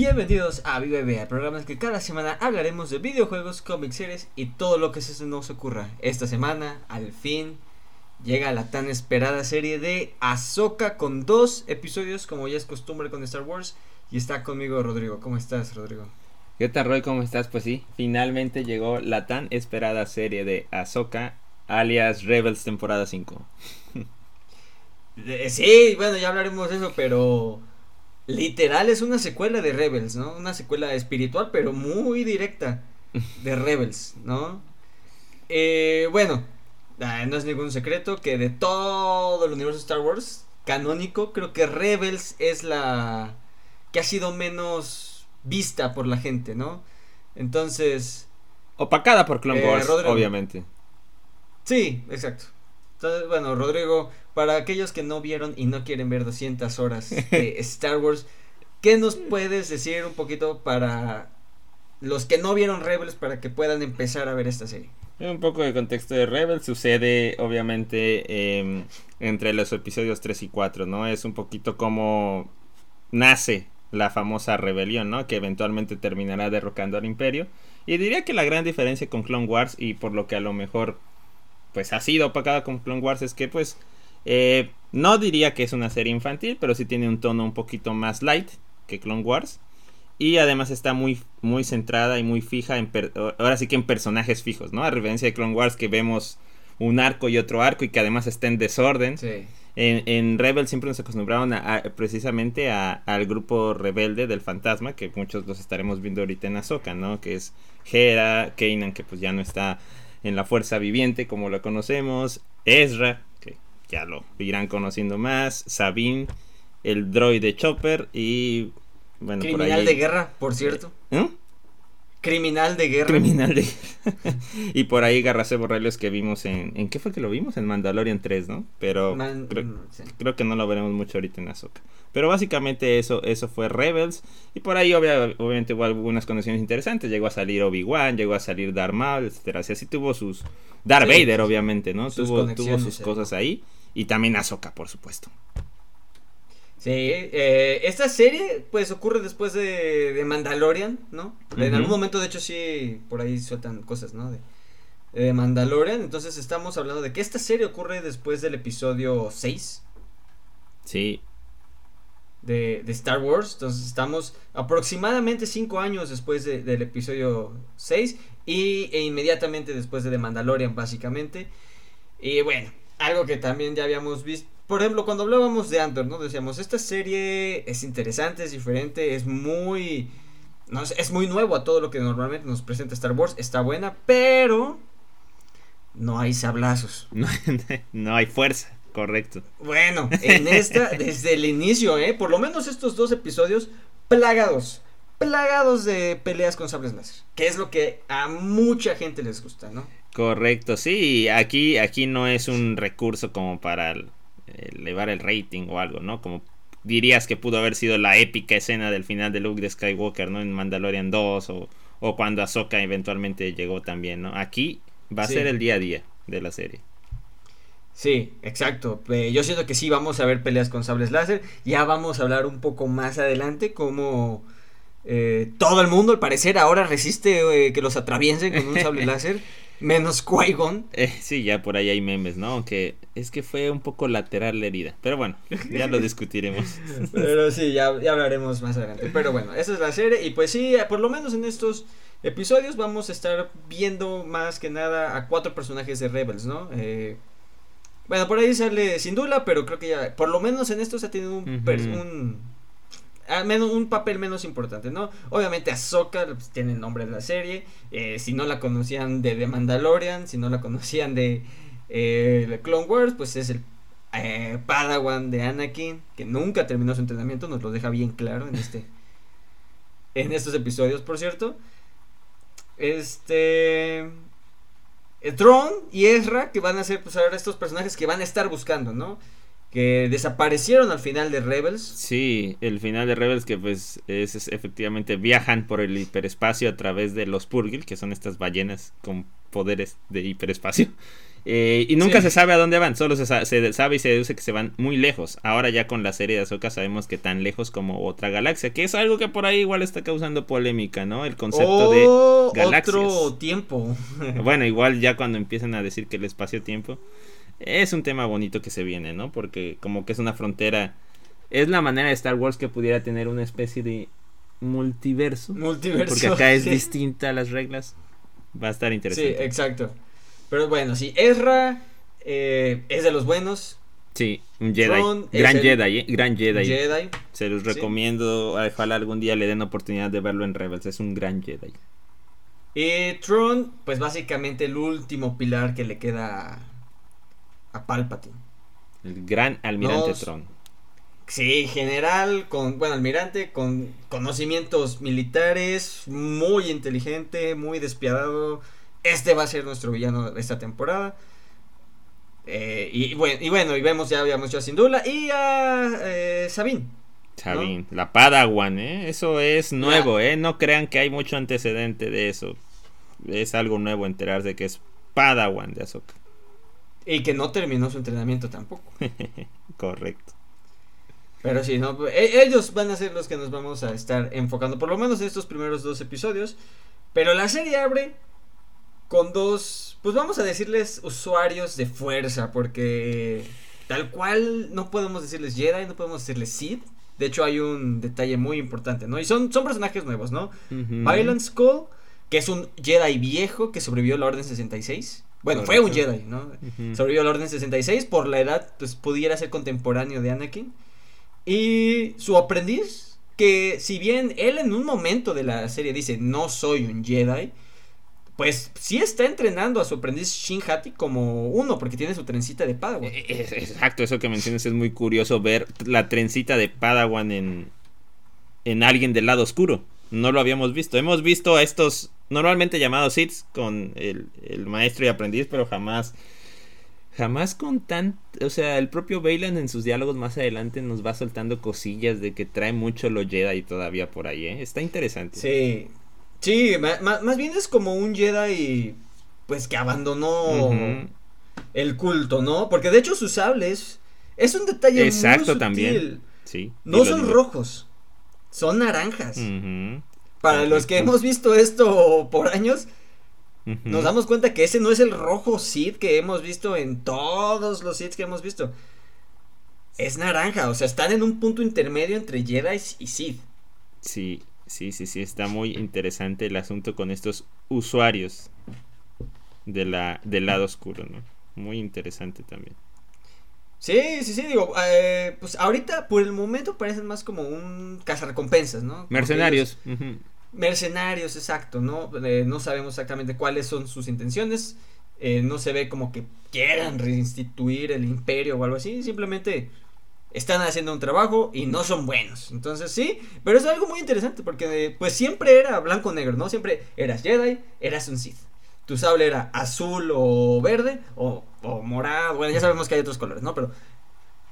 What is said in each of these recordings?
Bienvenidos a Viva el programa en el que cada semana hablaremos de videojuegos, cómics, series y todo lo que se nos ocurra. Esta semana, al fin, llega la tan esperada serie de Ahsoka con dos episodios, como ya es costumbre con Star Wars. Y está conmigo Rodrigo. ¿Cómo estás, Rodrigo? ¿Qué tal, Roy? ¿Cómo estás? Pues sí, finalmente llegó la tan esperada serie de Ahsoka, alias Rebels temporada 5. sí, bueno, ya hablaremos de eso, pero literal es una secuela de Rebels, ¿no? Una secuela espiritual, pero muy directa de Rebels, ¿no? Eh, bueno, ah, no es ningún secreto que de todo el universo de Star Wars canónico, creo que Rebels es la que ha sido menos vista por la gente, ¿no? Entonces... Opacada por Clone eh, Wars, obviamente. Sí, exacto. Entonces, bueno, Rodrigo, para aquellos que no vieron y no quieren ver 200 horas de Star Wars, ¿qué nos puedes decir un poquito para los que no vieron Rebels para que puedan empezar a ver esta serie? Un poco de contexto de Rebels sucede obviamente em, entre los episodios 3 y 4, ¿no? Es un poquito como nace la famosa rebelión, ¿no? Que eventualmente terminará derrocando al imperio. Y diría que la gran diferencia con Clone Wars y por lo que a lo mejor pues ha sido opacada con Clone Wars es que pues eh, no diría que es una serie infantil, pero sí tiene un tono un poquito más light que Clone Wars. Y además está muy, muy centrada y muy fija en... Ahora sí que en personajes fijos, ¿no? A referencia de Clone Wars que vemos un arco y otro arco y que además está en desorden. En, en Rebel siempre nos acostumbraron a, precisamente al grupo rebelde del fantasma, que muchos los estaremos viendo ahorita en Ahsoka, ¿no? Que es Hera, Kanan, que pues ya no está en la fuerza viviente como lo conocemos, Ezra, ya lo irán conociendo más. Sabine, el droide Chopper y. Bueno, Criminal de guerra, por cierto. ¿Eh? Criminal de guerra. Criminal de Y por ahí Garracé Borrellos que vimos en. ¿En qué fue que lo vimos? En Mandalorian 3, ¿no? Pero creo, mm, creo, que no lo veremos mucho ahorita en Azoka. Pero básicamente eso, eso fue Rebels. Y por ahí obviamente hubo algunas conexiones interesantes. Llegó a salir Obi-Wan, llegó a salir Darth Maul, etcétera. Así, tuvo sus. Darth Vader, obviamente, ¿no? tuvo, tuvo sus cosas ahí. Y también Ahsoka, por supuesto. Sí, eh, esta serie pues ocurre después de, de Mandalorian, ¿no? En algún momento de hecho sí, por ahí sueltan cosas, ¿no? De, de, Mandalorian, entonces estamos hablando de que esta serie ocurre después del episodio 6. Sí. De, de Star Wars, entonces estamos aproximadamente 5 años después del episodio 6 y, e inmediatamente después de The Mandalorian básicamente. Y bueno, algo que también ya habíamos visto. Por ejemplo, cuando hablábamos de Andor, ¿no? Decíamos, esta serie es interesante, es diferente, es muy... No, es muy nuevo a todo lo que normalmente nos presenta Star Wars. Está buena, pero... No hay sablazos. No, hay fuerza, correcto. Bueno, en esta, desde el inicio, ¿eh? Por lo menos estos dos episodios, plagados. Plagados de peleas con sables láser. Que es lo que a mucha gente les gusta, ¿no? Correcto, sí, aquí, aquí no es un recurso como para elevar el rating o algo, ¿no? Como dirías que pudo haber sido la épica escena del final de Luke de Skywalker, ¿no? En Mandalorian 2 o, o cuando Ahsoka eventualmente llegó también, ¿no? Aquí va a ser el día a día de la serie. Sí, exacto. yo siento que sí vamos a ver peleas con sables láser. Ya vamos a hablar un poco más adelante como eh, todo el mundo al parecer ahora resiste eh, que los atraviesen con un sable láser. Menos qui eh, sí, ya por ahí hay memes, ¿no? Aunque es que fue un poco lateral la herida. Pero bueno, ya lo discutiremos. Pero sí, ya, hablaremos más adelante. Pero bueno, esa es la serie. Y pues sí, por lo menos en estos episodios vamos a estar viendo más que nada a cuatro personajes de Rebels, ¿no? Eh, bueno, por ahí sale Sindula, pero creo que ya, por lo menos en estos ha tenido un, un menos, un papel menos importante, ¿no? Obviamente Ahsoka pues, tiene el nombre de la serie. Eh, si no la conocían de The Mandalorian, si no la conocían de eh, Clone Wars, pues es el eh, Padawan de Anakin, que nunca terminó su entrenamiento, nos lo deja bien claro en este. en estos episodios, por cierto. Este. Tron y Ezra, que van a ser, pues estos personajes que van a estar buscando, ¿no? Que desaparecieron al final de Rebels. Sí, el final de Rebels que pues es, efectivamente viajan por el hiperespacio a través de los Purgil, que son estas ballenas con poderes de hiperespacio. Eh, y nunca Sí. se sabe a dónde van, solo se, sa- se sabe y se deduce que se van muy lejos. Ahora ya con la serie de Ahsoka sabemos que tan lejos como otra galaxia, que es algo que por ahí igual está causando polémica, ¿no? El concepto de Oh, galaxias. otro tiempo. Bueno, igual ya cuando empiezan a decir que el espacio-tiempo es un tema bonito que se viene, ¿no? Porque como que es una frontera, es la manera de Star Wars que pudiera tener una especie de multiverso. Multiverso. Porque acá es sí. distinta las reglas. Va a estar Sí, interesante. exacto. Pero bueno, sí, Ezra eh, es de los buenos. Sí, un Jedi. Es Gran el- Jedi, ¿eh? Gran Jedi. Jedi. Se los Sí. recomiendo. Ojalá algún día le den oportunidad de verlo en Rebels. Es un gran Jedi. Y Tron, pues básicamente el último pilar que le queda a, Palpatine. El gran almirante Nos- Tron. Sí, general, con, bueno, almirante, con conocimientos militares, muy inteligente, muy despiadado. Este va a ser nuestro villano de esta temporada. Eh, y, bueno, y bueno, y vemos ya habíamos hecho a Sindula y a eh, Sabine. Sabine, la Padawan, ¿eh? Eso es nuevo, ¿eh? No crean que hay mucho antecedente de eso. Es algo nuevo enterarse que es Padawan de Ahsoka. Y que no terminó su entrenamiento tampoco. Correcto. Pero sí, ¿no? E- ellos van a ser los que nos vamos a estar enfocando, por lo menos en estos primeros dos episodios. Pero la serie abre con dos, pues vamos a decirles usuarios de fuerza, porque tal cual no podemos decirles Jedi, no podemos decirles Sith. De hecho hay un detalle muy importante, ¿no? Y son, son personajes nuevos, ¿no? Ujú. Violent Skull, que es un Jedi viejo que sobrevivió a la Orden 66. Bueno, fue un. Jedi, ¿no? Sobrevivió a la Orden 66. Por la edad, pues pudiera ser contemporáneo de Anakin. Y su aprendiz, que si bien él en un momento de la serie dice, no soy un Jedi, pues sí está entrenando a su aprendiz Shin Hati como uno, porque tiene su trencita de Padawan. Eh, es- Exacto, eso que mencionas es muy curioso ver la trencita de Padawan en, en alguien del lado oscuro. No lo habíamos visto. Hemos visto a estos normalmente llamados Sith con el, el maestro y aprendiz, pero jamás jamás con tan, o sea, el propio Bailan en sus diálogos más adelante nos va soltando cosillas de que trae mucho lo Jedi todavía por ahí, ¿eh? Está interesante. Sí, sí, ma- más bien es como un Jedi, pues que abandonó el culto, ¿no? Porque de hecho sus sables es un detalle Exacto, muy sutil. también. Sí. No son rojos, son naranjas. Para los que hemos visto esto por años, nos damos cuenta que ese no es el rojo Sith que hemos visto en todos los Sith que hemos visto. Es naranja, o sea, están en un punto intermedio entre Jedi y Sith. Sí, sí, sí, sí, está muy interesante el asunto con estos usuarios de la, del lado oscuro, ¿no? Muy interesante también. Sí, sí, sí, digo, eh, pues ahorita por el momento parecen más como un cazarrecompensas, ¿no? Mercenarios. ellos- mercenarios, exacto, ¿no? Eh, no sabemos exactamente cuáles son sus intenciones. eh, no se ve como que quieran reinstituir el imperio o algo así. Simplemente están haciendo un trabajo y no son buenos. Entonces sí, pero es algo muy interesante porque pues siempre era blanco-negro, ¿no? Siempre eras Jedi, eras un Sith. Tu sable era azul o verde o, o morado. Bueno, ya sabemos que hay otros colores, ¿no? Pero...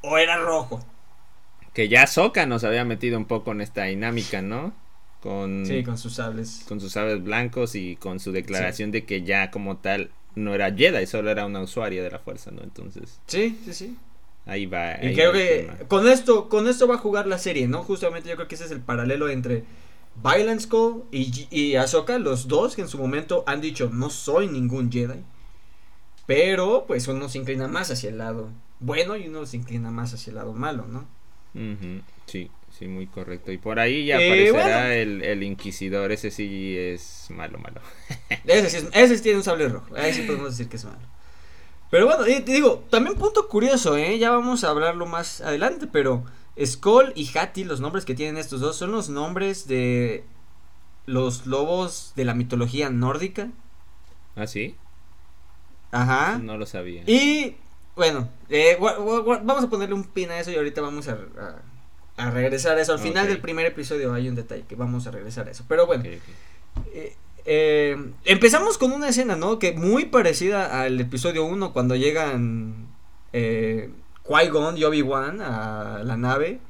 O era rojo. Que ya Soka nos había metido un poco en esta dinámica, ¿no? Con, Sí, con sus sables. con sus sables blancos y con su declaración de que ya como tal no era Jedi, solo era una usuaria de la fuerza, ¿no? Entonces, Sí, sí, sí. ahí va. Y creo va que con esto, con esto va a jugar la serie, ¿no? Justamente yo creo que ese es el paralelo entre Violent Skull y, y Ahsoka, los dos que en su momento han dicho no soy ningún Jedi. Pero pues uno se inclina más hacia el lado bueno y uno se inclina más hacia el lado malo, ¿no? Sí, sí, muy correcto. Y por ahí ya Eh, aparecerá bueno. el, el Inquisidor, ese sí es malo, malo. Ese sí, es- ese sí tiene un sable rojo. Ahí sí podemos decir que es malo. Pero bueno, te digo, también punto curioso, ¿eh? Ya vamos a hablarlo más adelante, pero Skull y Hati, los nombres que tienen estos dos, son los nombres de los lobos de la mitología nórdica. ¿Ah, sí? Ajá. No lo sabía. Y bueno, eh, vamos a ponerle un pin a eso y ahorita vamos a, a- a regresar a eso. Al final del primer episodio hay un detalle que vamos a regresar a eso. Pero bueno, eh, eh, empezamos con una escena, ¿no? Que muy parecida al episodio 1 cuando llegan eh, Qui-Gon y Obi-Wan a la nave.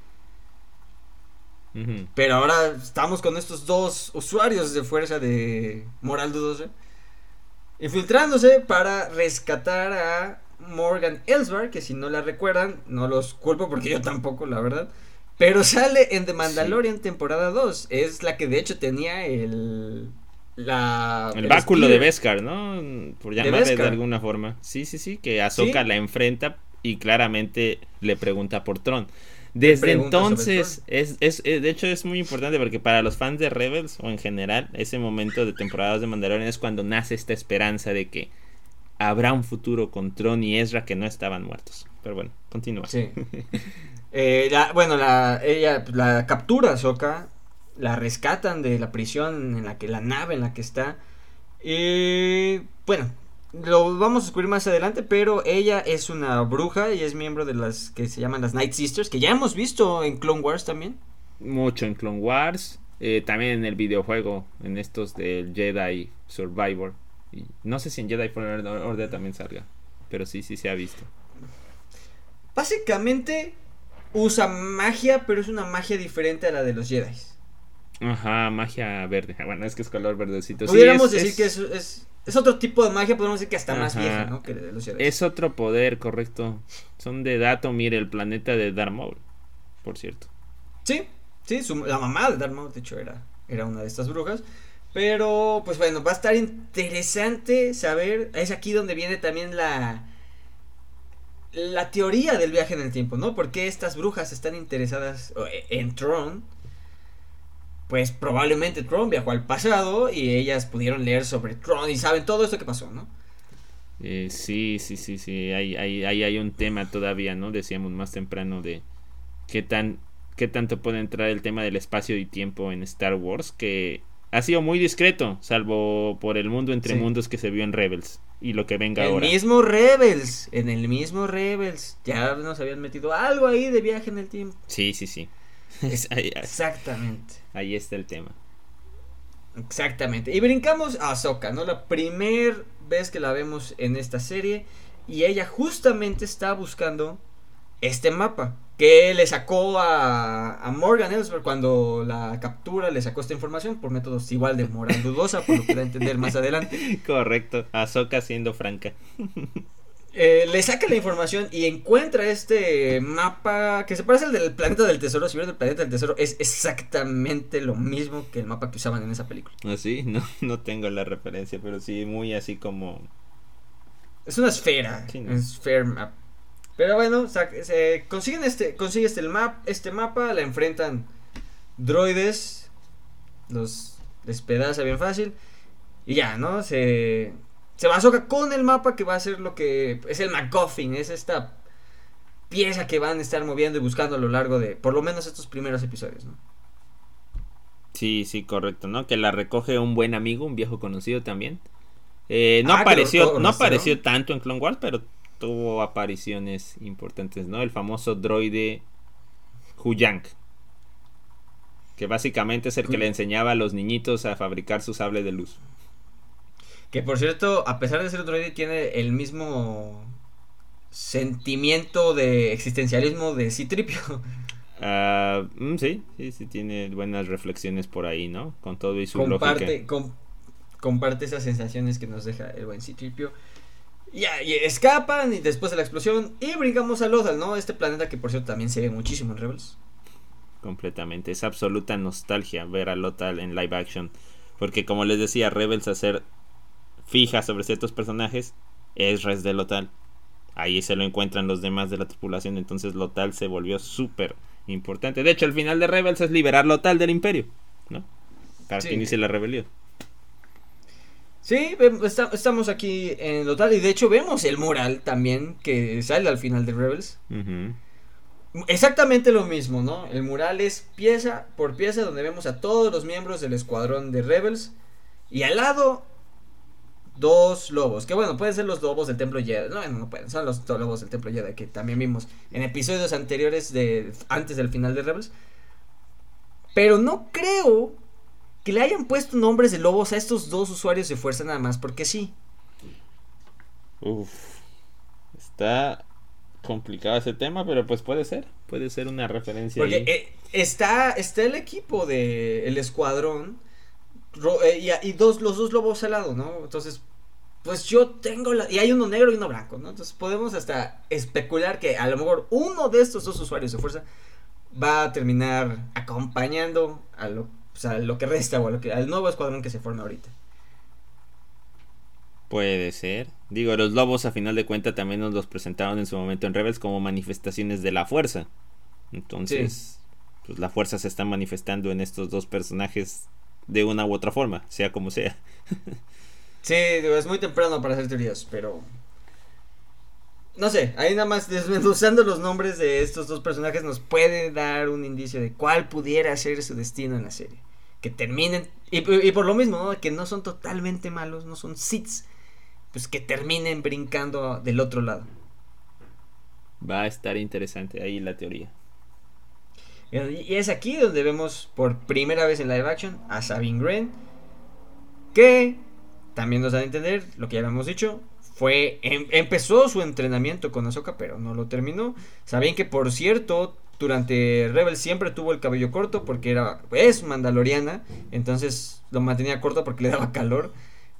Pero ahora estamos con estos dos usuarios de fuerza de moral dudosa. infiltrándose para rescatar a Morgan Elsbar, que si no la recuerdan, no los culpo porque yo tampoco, la verdad. Pero sale en The Mandalorian temporada 2. Es la que de hecho tenía el. La, el, báculo de Beskar, ¿no? Por llamarle de, alguna forma. Sí, sí, sí. Que Ahsoka la enfrenta y claramente le pregunta por Tron. Desde entonces, es, es, eh, de hecho es muy importante porque para los fans de Rebels o en general, ese momento de temporadas de Mandalorian es cuando nace esta esperanza de que habrá un futuro con Tron y Ezra que no estaban muertos. Pero bueno, continúa. Sí. Eh, bueno, la, ella la captura Soka, la rescatan de la prisión en la que la nave en la que está. Y bueno, lo vamos a descubrir más adelante, pero ella es una bruja y es miembro de las que se llaman las Night Sisters, que ya hemos visto en Clone Wars también. Mucho en Clone Wars, eh, también en el videojuego, en estos del Jedi Survivor. Y no sé si en Jedi Fallen Order también salga, pero sí, sí se ha visto. Básicamente usa magia, pero es una magia diferente a la de los Jedi. Ajá, magia verde. Bueno, es que es color verdecito. Pudiéramos decir que es, es, otro tipo de magia, podemos decir que hasta más vieja, ¿no? Que de los Jedi. Es otro poder, correcto. Son de dato, mire, el planeta de Darth Maul, por cierto. Sí, sí, la mamá de Darth Maul, de hecho, era, era una de estas brujas. Pero, pues bueno, va a estar interesante saber. Es aquí donde viene también la. La teoría del viaje en el tiempo, ¿no? Porque estas brujas están interesadas en Tron. Pues probablemente Tron viajó al pasado y ellas pudieron leer sobre Tron y saben todo esto que pasó, ¿no? Eh, sí, sí, sí, sí. Ahí hay, hay, hay un tema todavía, ¿no? Decíamos más temprano de qué tan qué tanto puede entrar el tema del espacio y tiempo en Star Wars que ha sido muy discreto, salvo por el mundo entre mundos que se vio en Rebels y lo que venga ahora. En el mismo Rebels, en el mismo Rebels, ya nos habían metido algo ahí de viaje en el tiempo. Sí, sí, sí. Exactamente. Ahí está el tema. Exactamente. Y brincamos a Ahsoka, ¿no? La primera vez que la vemos en esta serie y ella justamente está buscando este mapa que le sacó a, Morgan Ellsworth cuando la captura, le sacó esta información por métodos igual de moral dudosa, por lo que da a entender más adelante. Correcto, Ahsoka siendo franca. Eh, le saca la información y encuentra este mapa que se parece al del planeta del tesoro. Si vieron el planeta del tesoro, es exactamente lo mismo que el mapa que usaban en esa película. ¿Ah, sí? No, no tengo la referencia, pero sí, muy así como. Es una esfera. Sí, Sphere map. Pero bueno, se consiguen este, consigue este, map, este mapa, la enfrentan droides, los despedaza bien fácil. Y ya, ¿no? Se, se basoca con el mapa que va a ser lo que es el MacGuffin, es esta pieza que van a estar moviendo y buscando a lo largo de por lo menos estos primeros episodios, ¿no? Sí, sí, correcto, ¿no? Que la recoge un buen amigo, un viejo conocido también. Eh, no ah, apareció, no apareció tanto en Clone Wars, pero tuvo apariciones importantes, ¿no? El famoso droide Huyang. Que básicamente es el que le enseñaba a los niñitos a fabricar su sable de luz. Que por cierto, a pesar de ser un droide, tiene el mismo sentimiento de existencialismo de Citripio. Uh, sí, sí, sí, tiene buenas reflexiones por ahí, ¿no? Con todo y su comparte, comparte esas sensaciones que nos deja el buen Citripio. Ya, y escapan y después de la explosión y brincamos a Lothal, ¿no? Este planeta que por cierto también se ve muchísimo en Rebels. Completamente, es absoluta nostalgia ver a Lothal en live action, porque como les decía, Rebels hacer fija sobre ciertos personajes es Res de Lothal. Ahí se lo encuentran los demás de la tripulación, entonces Lothal se volvió súper importante. De hecho, el final de Rebels es liberar Lothal del imperio, ¿no? Para que inicie la rebelión. Sí, estamos aquí en total y de hecho vemos el mural también que sale al final de Rebels. Exactamente lo mismo, ¿no? El mural es pieza por pieza donde vemos a todos los miembros del escuadrón de Rebels y al lado dos lobos, que bueno, pueden ser los lobos del Templo Jedi. No, no pueden, son los lobos del Templo Jedi que también vimos en episodios anteriores de antes del final de Rebels. Pero no creo que le hayan puesto nombres de lobos a estos dos usuarios de fuerza nada más, porque sí. Uf, está complicado ese tema, pero pues puede ser, puede ser una referencia. Porque eh, está, está el equipo de el escuadrón eh, y, dos, los dos lobos al lado, ¿no? Entonces, pues yo tengo la... Y hay uno negro y uno blanco, ¿no? Entonces podemos hasta especular que a lo mejor uno de estos dos usuarios de fuerza va a terminar acompañando a lo, lo que resta o a lo que, al nuevo escuadrón que se forma ahorita. Puede ser. Digo, los lobos a final de cuentas también nos los presentaron en su momento en Rebels como manifestaciones de la fuerza. Entonces, pues la fuerza se está manifestando en estos dos personajes de una u otra forma, sea como sea. sí, es muy temprano para hacer teorías, pero no sé, ahí nada más desmenuzando los nombres de estos dos personajes nos puede dar un indicio de cuál pudiera ser su destino en la serie. Que terminen, y, por lo mismo, ¿no? que no son totalmente malos, no son sits, pues que terminen brincando del otro lado. Va a estar interesante ahí la teoría. Y es aquí donde vemos por primera vez en live action a Sabine Wren, que también nos da a entender lo que ya habíamos dicho, fue em, empezó su entrenamiento con Ahsoka, pero no lo terminó. Sabían que por cierto, durante Rebel siempre tuvo el cabello corto porque era es mandaloriana, entonces lo mantenía corto porque le daba calor.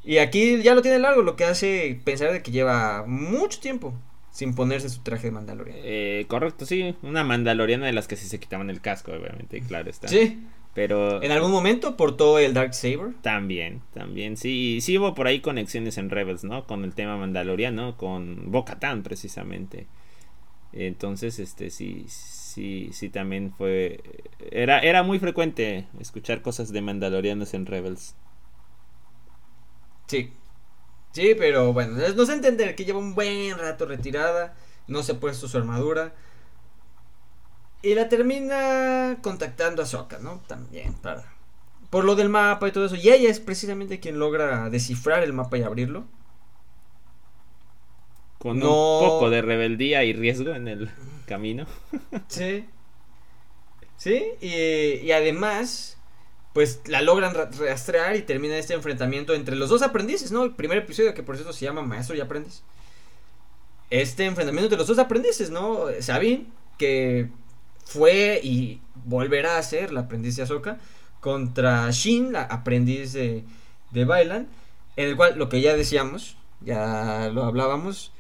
Y aquí ya lo tiene largo, lo que hace pensar de que lleva mucho tiempo sin ponerse su traje de mandaloriana. Eh, correcto, sí, una mandaloriana de las que sí se quitaban el casco, obviamente, claro está. Sí. Pero. ¿En algún momento portó el Dark Saber? También, también. Sí, sí hubo por ahí conexiones en Rebels, ¿no? Con el tema mandaloriano, con bo precisamente. Entonces, este, sí, sí, sí también fue. Era, era muy frecuente escuchar cosas de mandalorianos en Rebels. Sí. Sí, pero bueno, nos entender que lleva un buen rato retirada, no se ha puesto su armadura. Y la termina contactando a Sokka, ¿no? También, para. Por lo del mapa y todo eso. Y ella es precisamente quien logra descifrar el mapa y abrirlo. Con un poco de rebeldía y riesgo en el camino. sí. Sí, y, además, pues la logran rastrear y termina este enfrentamiento entre los dos aprendices, ¿no? El primer episodio que por cierto se llama Maestro y Aprendiz. Este enfrentamiento entre los dos aprendices, ¿no? Sabine, que fue y volverá a ser la aprendiz de Ahsoka contra Shin, la aprendiz de, de Bailan, en el cual lo que ya decíamos, ya lo hablábamos,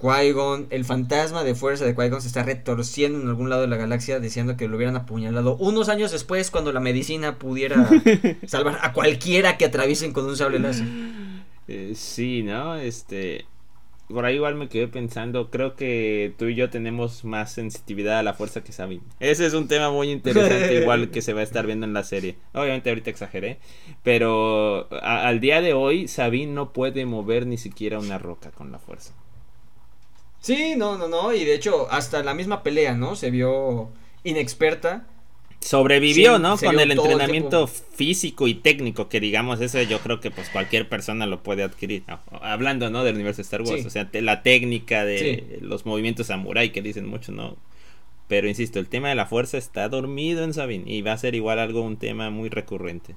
Qui-Gon, el fantasma de fuerza de Qui-Gon se está retorciendo en algún lado de la galaxia diciendo que lo hubieran apuñalado unos años después cuando la medicina pudiera salvar a cualquiera que atraviesen con un sable láser. Eh, sí, ¿no? Este por ahí igual me quedé pensando, creo que tú y yo tenemos más sensitividad a la fuerza que Sabine. Ese es un tema muy interesante, igual que se va a estar viendo en la serie. Obviamente ahorita exageré, pero al día de hoy Sabine no puede mover ni siquiera una roca con la fuerza. Sí, no, no, no, y de hecho hasta la misma pelea, ¿no? Se vio inexperta sobrevivió, ¿no? Con el entrenamiento físico y técnico, que digamos, eso yo creo que pues cualquier persona lo puede adquirir. Hablando, ¿no? Del universo de Star Wars, o sea, la técnica de los movimientos samurai que dicen mucho, ¿no? Pero insisto, el tema de la fuerza está dormido en Sabine y va a ser igual algo, un tema muy recurrente.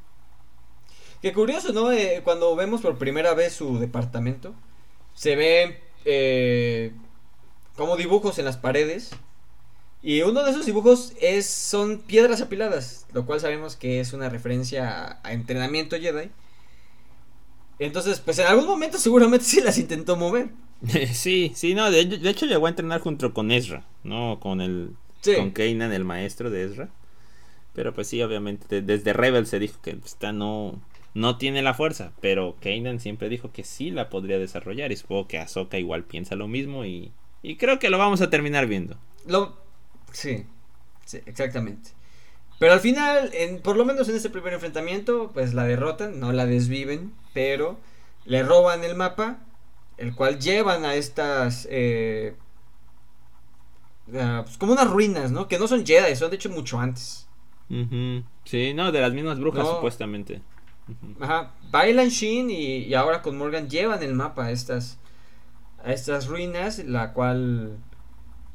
Qué curioso, ¿no? Eh, cuando vemos por primera vez su departamento, se ven eh, como dibujos en las paredes y uno de esos dibujos es, son piedras apiladas, lo cual sabemos que es una referencia a, entrenamiento Jedi. Entonces, pues en algún momento seguramente sí las intentó mover. Sí, sí, no, de, hecho llegó a entrenar junto con Ezra, ¿no? Con el con Kanan, el maestro de Ezra. Pero pues sí, obviamente desde Rebel se dijo que esta no no tiene la fuerza, pero Kanan siempre dijo que sí la podría desarrollar y supongo que Ahsoka igual piensa lo mismo y, y creo que lo vamos a terminar viendo. Lo, Sí, sí, exactamente. Pero al final, en, por lo menos en este primer enfrentamiento, pues la derrotan, no la desviven, pero le roban el mapa, el cual llevan a estas... Eh, pues como unas ruinas, ¿no? Que no son Jedi, son de hecho mucho antes. Sí, no, de las mismas brujas supuestamente. Ajá, bailan Shin y, y, ahora con Morgan llevan el mapa a estas, a estas ruinas, la cual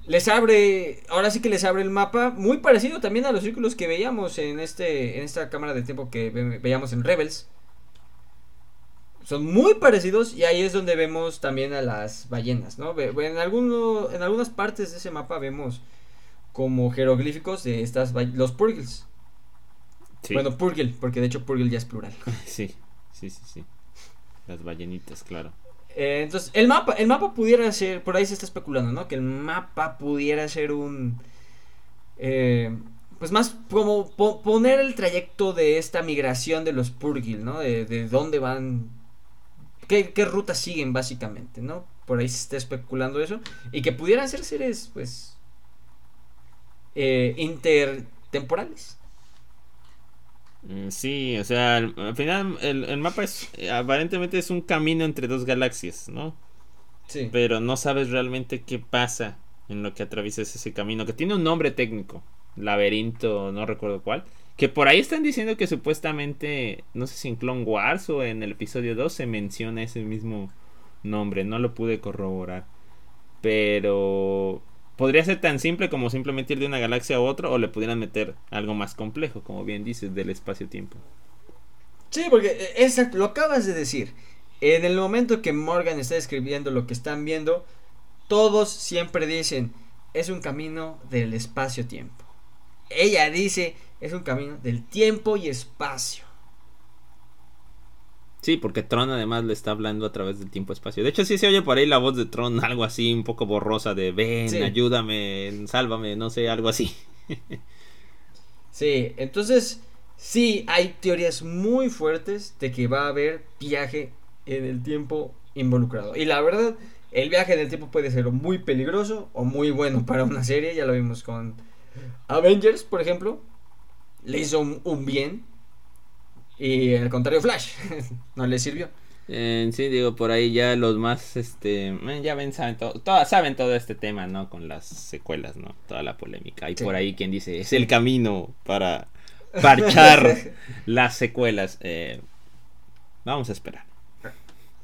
les abre, ahora sí que les abre el mapa, muy parecido también a los círculos que veíamos en este, en esta cámara de tiempo que veíamos en Rebels. Son muy parecidos y ahí es donde vemos también a las ballenas, ¿no? En, alguno, en algunas partes de ese mapa vemos como jeroglíficos de estas los Purgles. Bueno, Purgle, porque de hecho Purgle ya es plural. Sí, sí, sí, sí. Las ballenitas, claro. Eh, entonces, el mapa, el mapa pudiera ser, por ahí se está especulando, ¿no? Que el mapa pudiera ser un... Eh, pues más como poner el trayecto de esta migración de los Purgil, ¿no? De, de dónde van, qué, qué ruta siguen básicamente, ¿no? Por ahí se está especulando eso. Y que pudieran ser seres, pues, eh, intertemporales. Mm, sí, o sea, al, final el, mapa es aparentemente es un camino entre dos galaxias, ¿no? Sí. Pero no sabes realmente qué pasa en lo que atraviesas ese camino, que tiene un nombre técnico, laberinto, no recuerdo cuál, que por ahí están diciendo que supuestamente, no sé si en Clone Wars o en el episodio 2 se menciona ese mismo nombre, no lo pude corroborar. Pero podría ser tan simple como simplemente ir de una galaxia a otra o le pudieran meter algo más complejo, como bien dices, del espacio-tiempo. Sí, porque eh, lo acabas de decir. En el momento que Morgan está escribiendo lo que están viendo, todos siempre dicen, es un camino del espacio-tiempo. Ella dice, es un camino del tiempo y espacio. Sí, porque Tron además le está hablando a través del tiempo-espacio. De hecho, sí se oye por ahí la voz de Tron, algo así, un poco borrosa de ven, ayúdame, sálvame, no sé, algo así. sí, entonces, sí, hay teorías muy fuertes de que va a haber viaje en el tiempo involucrado. Y la verdad, el viaje en el tiempo puede ser muy peligroso o muy bueno para una serie, ya lo vimos con Avengers, por ejemplo. Le hizo un bien y al contrario, Flash no le sirvió. sí, digo, por ahí ya los más, este, eh, ya ven, saben todo, saben todo este tema, ¿no? Con las secuelas, ¿no? Toda la polémica. Hay por ahí quien dice, es el camino para parchar las secuelas. Eh, vamos a esperar.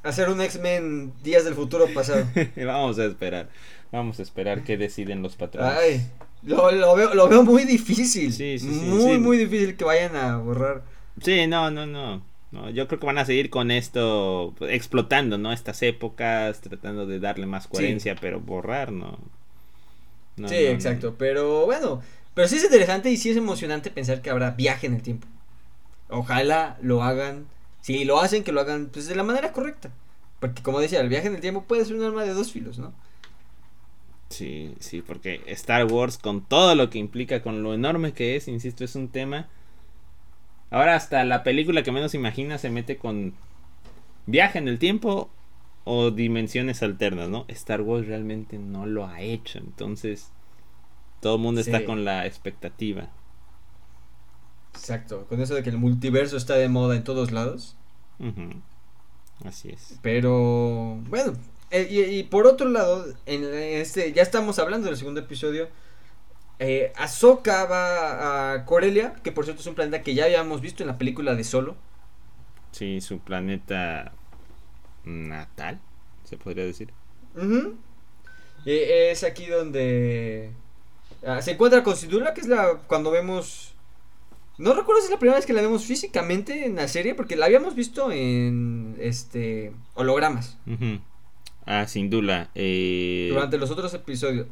Hacer un X-Men Días del Futuro pasado. vamos a esperar. Vamos a esperar qué deciden los patrones. Ay, lo, veo, lo veo muy difícil. Sí, sí, muy, muy difícil que vayan a borrar Sí, no, no, no, no. Yo creo que van a seguir con esto, explotando, ¿no? Estas épocas, tratando de darle más coherencia, pero borrar, ¿no? sí, exacto. Pero bueno, pero sí es interesante y sí es emocionante pensar que habrá viaje en el tiempo. Ojalá lo hagan. Si lo hacen, que lo hagan pues, de la manera correcta. Porque como decía, el viaje en el tiempo puede ser un arma de dos filos, ¿no? Sí, sí, porque Star Wars, con todo lo que implica, con lo enorme que es, insisto, es un tema Ahora hasta la película que menos imagina se mete con viaje en el tiempo o dimensiones alternas, ¿no? Star Wars realmente no lo ha hecho, entonces todo el mundo está con la expectativa. Exacto, con eso de que el multiverso está de moda en todos lados. Así es. Pero bueno, eh, y, por otro lado, en este ya estamos hablando del segundo episodio eh, Ahsoka va a Corelia, que por cierto es un planeta que ya habíamos visto en la película de Solo. Sí, su planeta natal, se podría decir. es aquí donde ah, se encuentra con Sidula, que es la cuando vemos... No recuerdo si es la primera vez que la vemos físicamente en la serie, porque la habíamos visto en este hologramas. Ah, sin duda. Eh, Durante los otros episodios.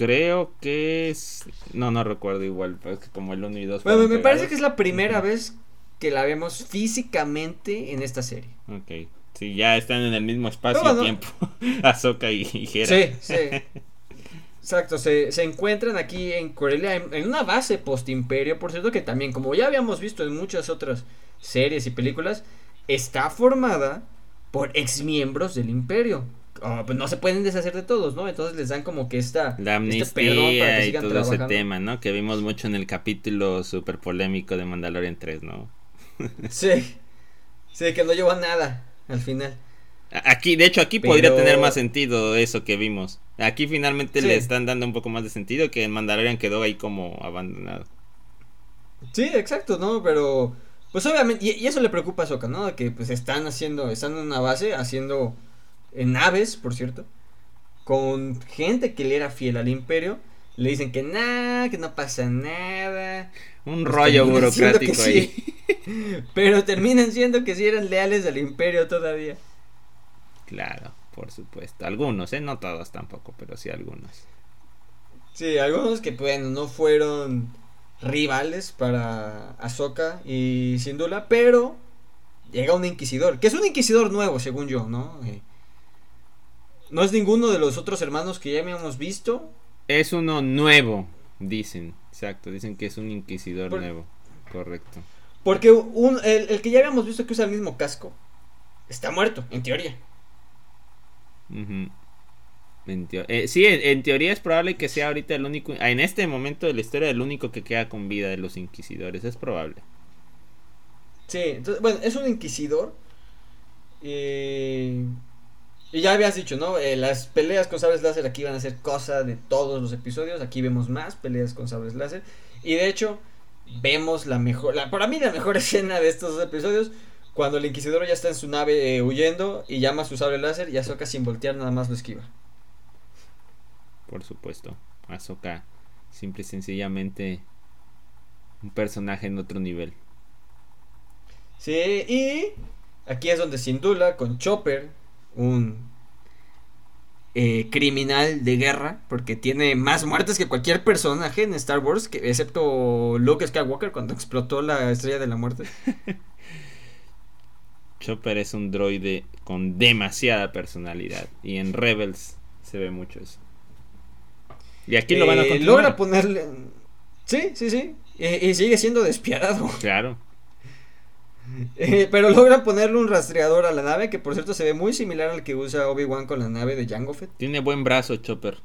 Creo que es. No, no recuerdo igual, pero es que como el 1 y 2. Bueno, me parece que es la primera vez que la vemos físicamente en esta serie. Ok. Sí, ya están en el mismo espacio-tiempo. Ahsoka y, y Hera. Sí, sí. Exacto, se, se, encuentran aquí en Corelia, en, una base post-imperio, por cierto, que también, como ya habíamos visto en muchas otras series y películas, está formada por exmiembros del imperio. Ah, pues no se pueden deshacer de todos, ¿no? Entonces les dan como que esta la este amnistía y todo ese tema, ¿no? Que vimos mucho en el capítulo súper polémico de Mandalorian 3, ¿no? sí. Sí, que no llevó a nada al final. Aquí, de hecho, aquí podría tener más sentido eso que vimos. Aquí finalmente le están dando un poco más de sentido que en Mandalorian quedó ahí como abandonado. Sí, exacto, ¿no? Pero, pues obviamente, y, eso le preocupa a Soka, ¿no? Que pues están haciendo, están en una base haciendo en naves, por cierto, con gente que le era fiel al imperio, le dicen que nada, que no pasa nada. Un pues rollo burocrático ahí. pero terminan siendo que sí eran leales al imperio todavía. Claro, por supuesto. Algunos, ¿eh? No todos tampoco, pero sí algunos. Sí, algunos que, bueno, no fueron rivales para Ahsoka y Sindula, pero llega un inquisidor, que es un inquisidor nuevo, según yo, ¿no? Eh, no es ninguno de los otros hermanos que ya habíamos visto. Es uno nuevo, dicen, exacto, dicen que es un inquisidor nuevo, correcto. Porque un, el, que ya habíamos visto que usa el mismo casco está muerto, en teoría. Eh, sí, en, teoría es probable que sea ahorita el único, en este momento de la historia, el único que queda con vida de los inquisidores, es probable. Sí, entonces, bueno, es un inquisidor. y ya habías dicho, ¿no? Eh, las peleas con sables láser aquí van a ser cosa de todos los episodios. Aquí vemos más peleas con sables láser. Y de hecho, vemos la mejor, la, para mí la mejor escena de estos dos episodios. Cuando el inquisidor ya está en su nave eh, huyendo y llama a su sable láser y Ahsoka sin voltear nada más lo esquiva por supuesto. Ahsoka, simple y sencillamente un personaje en otro nivel. Sí, y aquí es donde Sindula con Chopper, un eh, criminal de guerra, porque tiene más muertes que cualquier personaje en Star Wars, que, excepto Luke Skywalker cuando explotó la estrella de la muerte. Chopper es un droide con demasiada personalidad y en Rebels se ve mucho eso. Y aquí lo van a eh, continuar. Logra ponerle. Sí, sí, sí. y sigue siendo despiadado. Claro. Eh, pero logra ponerle un rastreador a la nave, que por cierto se ve muy similar al que usa Obi-Wan con la nave de Jango Fett. Tiene buen brazo, Chopper.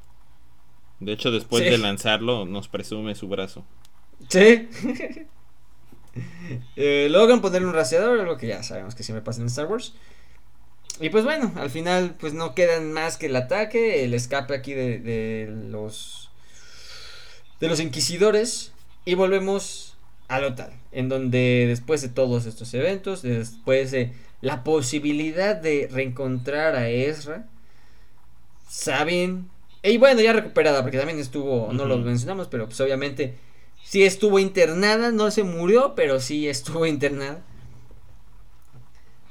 De hecho, después de lanzarlo, nos presume su brazo. Sí. eh, logran ponerle un rastreador, algo que ya sabemos que siempre pasa en Star Wars. Y pues bueno, al final pues no quedan más que el ataque, el escape aquí de, los de los inquisidores y volvemos a Lotal, en donde después de todos estos eventos, después de la posibilidad de reencontrar a Ezra, saben y bueno, ya recuperada, porque también estuvo, no lo mencionamos, pero pues obviamente sí estuvo internada, no se murió, pero sí estuvo internada.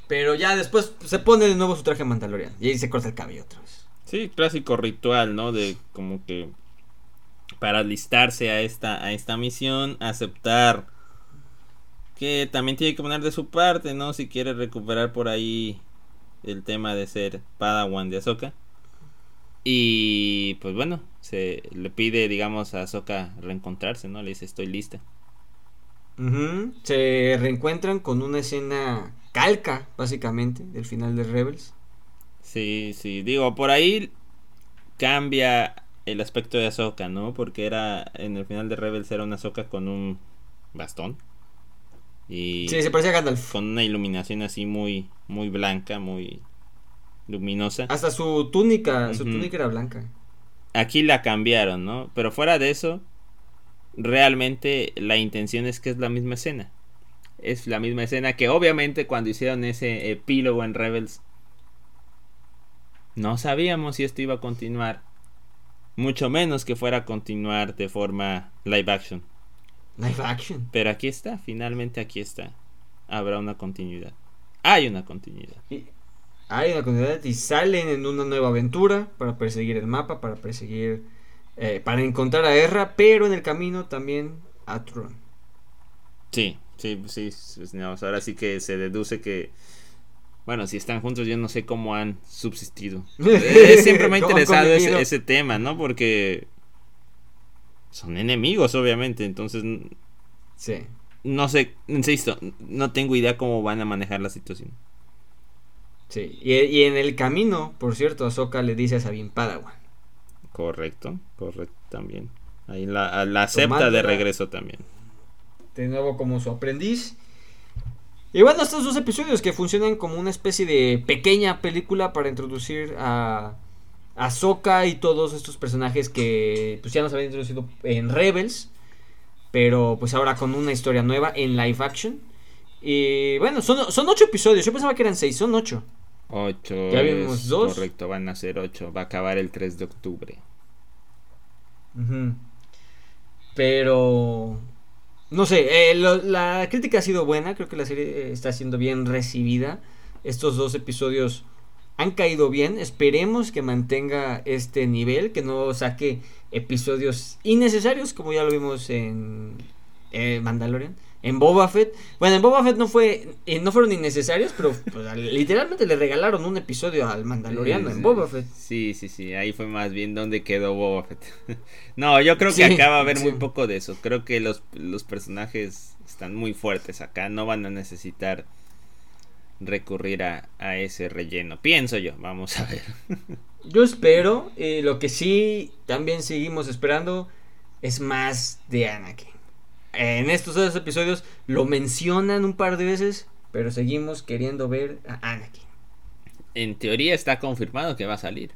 Pero ya después se pone de nuevo su traje mandalorian y ahí se corta el cabello otra vez. Sí, clásico ritual, ¿no? De como que para alistarse a esta, a esta misión, aceptar que también tiene que poner de su parte, ¿no? Si quiere recuperar por ahí el tema de ser Padawan de Ahsoka. Y pues bueno, se le pide, digamos, a Ahsoka reencontrarse, ¿no? Le dice, estoy lista. Se reencuentran con una escena calca, básicamente, del final de Rebels. Sí, sí, digo, por ahí cambia el aspecto de Ahsoka, ¿no? Porque era, en el final de Rebels era una Ahsoka con un bastón. Y sí, se parecía a Gandalf. Con una iluminación así muy, muy blanca, muy luminosa. Hasta su túnica, su túnica era blanca. Aquí la cambiaron, ¿no? Pero fuera de eso, realmente la intención es que es la misma escena es la misma escena que obviamente cuando hicieron ese epílogo en Rebels no sabíamos si esto iba a continuar. Mucho menos que fuera a continuar de forma live action. Live action. Pero aquí está, finalmente aquí está. Habrá una continuidad. Hay una continuidad. hay una continuidad y salen en una nueva aventura para perseguir el mapa, para perseguir, eh, para encontrar a Erra, pero en el camino también a Tron. Sí, Sí, sí, ahora sí que se deduce que, bueno, si están juntos yo no sé cómo han subsistido. siempre me ha interesado ese, tema, ¿no? Porque son enemigos, obviamente, entonces... Sí. No sé, insisto, no tengo idea cómo van a manejar la situación. Sí, y, en el camino, por cierto, Ahsoka le dice a Sabine Padawan. Correcto, correcto también. Ahí la, la acepta de regreso también de nuevo como su aprendiz. Y bueno, estos dos episodios que funcionan como una especie de pequeña película para introducir a Ahsoka y todos estos personajes que pues ya nos habían introducido en Rebels, pero pues ahora con una historia nueva en live action. Y bueno, son, son ocho episodios, yo pensaba que eran seis, son ocho. Ocho. Ya vimos dos. Correcto, van a ser ocho, va a acabar el 3 de octubre. Pero no sé, eh, la crítica ha sido buena, creo que la serie está siendo bien recibida. Estos dos episodios han caído bien, esperemos que mantenga este nivel, que no saque episodios innecesarios como ya lo vimos en Mandalorian. En Boba Fett. Bueno, en Boba Fett no fue eh, no fueron innecesarios, pero pues, literalmente le regalaron un episodio al Mandaloriano en Boba Fett. Sí, sí, sí, ahí fue más bien donde quedó Boba Fett. no, yo creo que acá va a haber muy poco de eso. Creo que los, los personajes están muy fuertes acá, no van a necesitar recurrir a, a ese relleno. Pienso yo, vamos a ver. yo espero, eh, lo que sí también seguimos esperando es más de Anakin en estos dos episodios lo mencionan un par de veces, pero seguimos queriendo ver a Anakin. En teoría está confirmado que va a salir.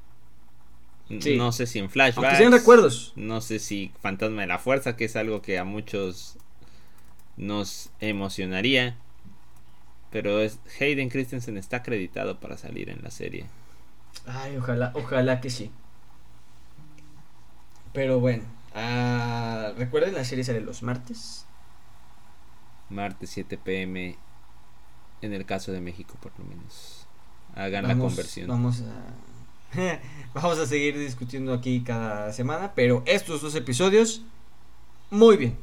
No sé si en flashbacks. sean recuerdos. No sé si Fantasma de la Fuerza, que es algo que a muchos nos emocionaría. Pero es, Hayden Christensen está acreditado para salir en la serie. Ay, ojalá, ojalá que sí. Pero bueno. Ah, Recuerden, la serie sale los martes. Martes 7 pm. En el caso de México, por lo menos. Hagan la conversión. Vamos a. vamos a seguir discutiendo aquí cada semana. Pero estos dos episodios. Muy bien.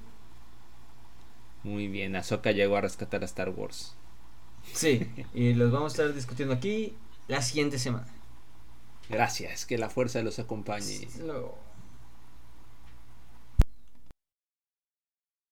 Muy bien. Ahsoka llegó a rescatar a Star Wars. Sí. y los vamos a estar discutiendo aquí la siguiente semana. Gracias. Que la fuerza los acompañe.